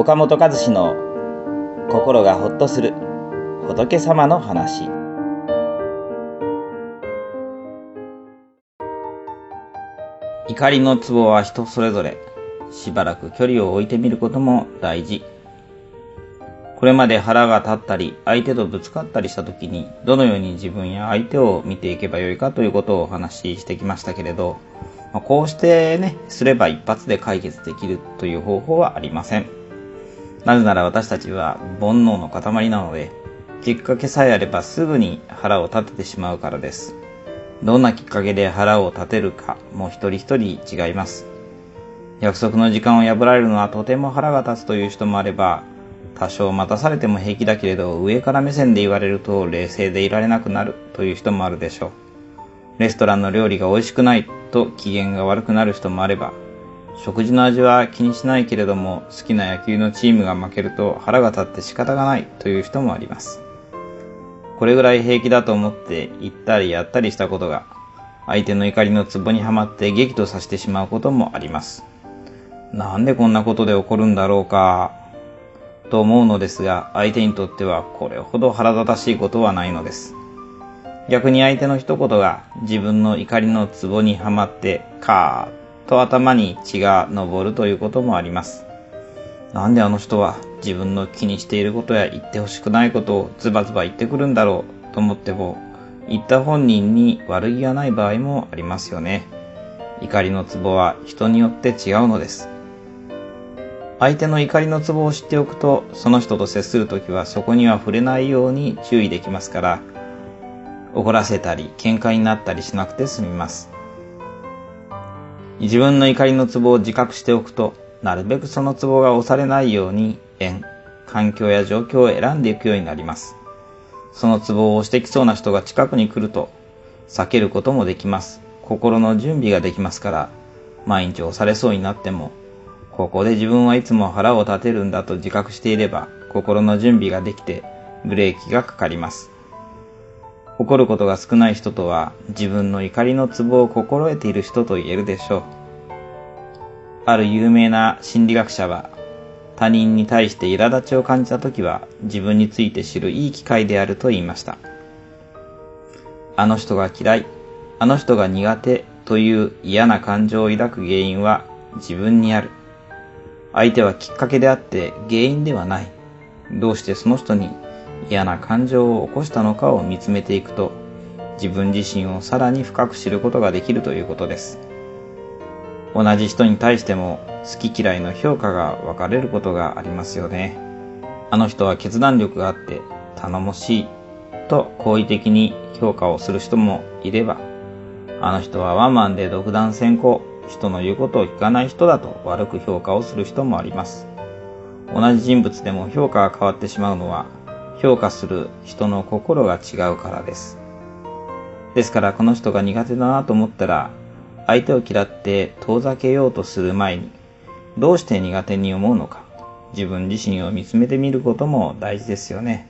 岡本和志の心がほっとする仏様の話。怒りのツボは人それぞれ。しばらく距離を置いてみることも大事。これまで腹が立ったり相手とぶつかったりした時にどのように自分や相手を見ていけばよいかということをお話ししてきましたけれどこうしてねすれば一発で解決できるという方法はありません。なぜなら私たちは煩悩の塊なのできっかけさえあればすぐに腹を立ててしまうからですどんなきっかけで腹を立てるかも一人一人違います約束の時間を破られるのはとても腹が立つという人もあれば多少待たされても平気だけれど上から目線で言われると冷静でいられなくなるという人もあるでしょう。レストランの料理が美味しくないと機嫌が悪くなる人もあれば、食事の味は気にしないけれども好きな野球のチームが負けると腹が立って仕方がないという人もあります。これぐらい平気だと思って言ったりやったりしたことが相手の怒りのツボにはまって激怒させてしまうこともあります。なんでこんなことで起こるんだろうかと思うのですが、相手にとってはこれほど腹立たしいことはないのです。逆に相手の一言が自分の怒りのツボにはまって、カーッと頭に血が昇るということもあります。なんであの人は自分の気にしていることや言ってほしくないことをズバズバ言ってくるんだろうと思っても、言った本人に悪気がない場合もありますよね。怒りのツボは人によって違うのです。相手の怒りのツボを知っておくと、その人と接するときはそこには触れないように注意できますから、怒らせたり喧嘩になったりしなくて済みます。自分の怒りのツボを自覚しておくと、なるべくそのツボが押されないように縁、環境や状況を選んでいくようになります。そのツボを押してきそうな人が近くに来ると、避けることもできます。心の準備ができますから、毎日押されそうになってもここで自分はいつも腹を立てるんだと自覚していれば、心の準備ができて、ブレーキがかかります。怒ることが少ない人とは、自分の怒りのツボを心得ている人と言えるでしょう。ある有名な心理学者は、他人に対して苛立ちを感じた時は、自分について知るいい機会であると言いました。あの人が嫌い、あの人が苦手という嫌な感情を抱く原因は自分にある。相手はきっかけであって原因ではない。どうしてその人に嫌な感情を起こしたのかを見つめていくと、自分自身をさらに深く知ることができるということです。同じ人に対しても好き嫌いの評価が分かれることがありますよね。あの人は決断力があって頼もしいと好意的に評価をする人もいれば、あの人はワンマンで独断専行人の言うことを聞かない人だと悪く評価をする人もあります。同じ人物でも評価が変わってしまうのは、評価する人の心が違うからです。ですからこの人が苦手だなと思ったら、相手を嫌って遠ざけようとする前に、どうして苦手に思うのか、自分自身を見つめてみることも大事ですよね。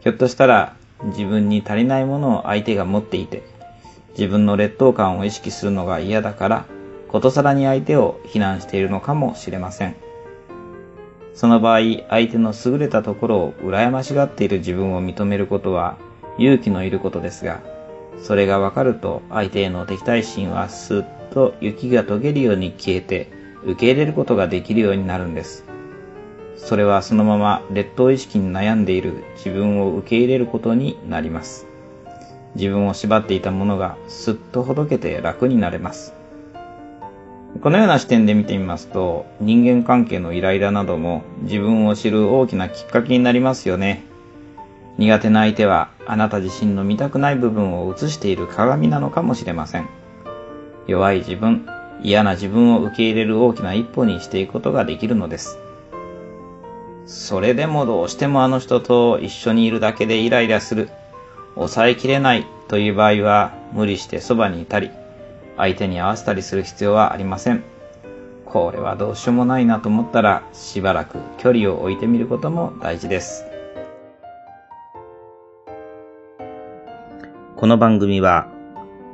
ひょっとしたら自分に足りないものを相手が持っていて、自分の劣等感を意識するのが嫌だからことさらに相手を非難しているのかもしれません。その場合、相手の優れたところを羨ましがっている自分を認めることは勇気のいることですが、それがわかると相手への敵対心はスッと雪が溶けるように消えて受け入れることができるようになるんです。それはそのまま劣等意識に悩んでいる自分を受け入れることになります。自分を縛っていたものがすっとほどけて楽になれます。このような視点で見てみますと、人間関係のイライラなども自分を知る大きなきっかけになりますよね。苦手な相手はあなた自身の見たくない部分を映している鏡なのかもしれません。弱い自分、嫌な自分を受け入れる大きな一歩にしていくことができるのです。それでもどうしてもあの人と一緒にいるだけでイライラする、抑えきれないという場合は無理してそばにいたり、相手に合わせたりする必要はありません。これはどうしようもないなと思ったらしばらく距離を置いてみることも大事です。この番組は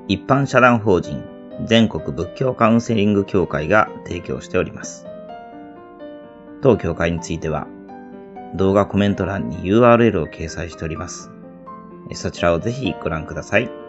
一般社団法人全国仏教カウンセリング協会が提供しております。当教会については、動画コメント欄に URL を掲載しております。そちらをぜひご覧ください。